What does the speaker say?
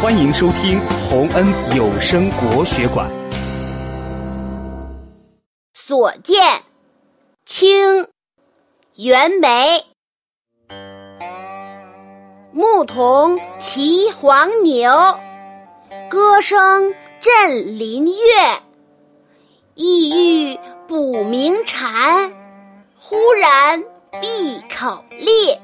欢迎收听洪恩有声国学馆。所见清袁枚。牧童骑黄牛歌声振林樾意欲捕鸣蝉忽然闭口立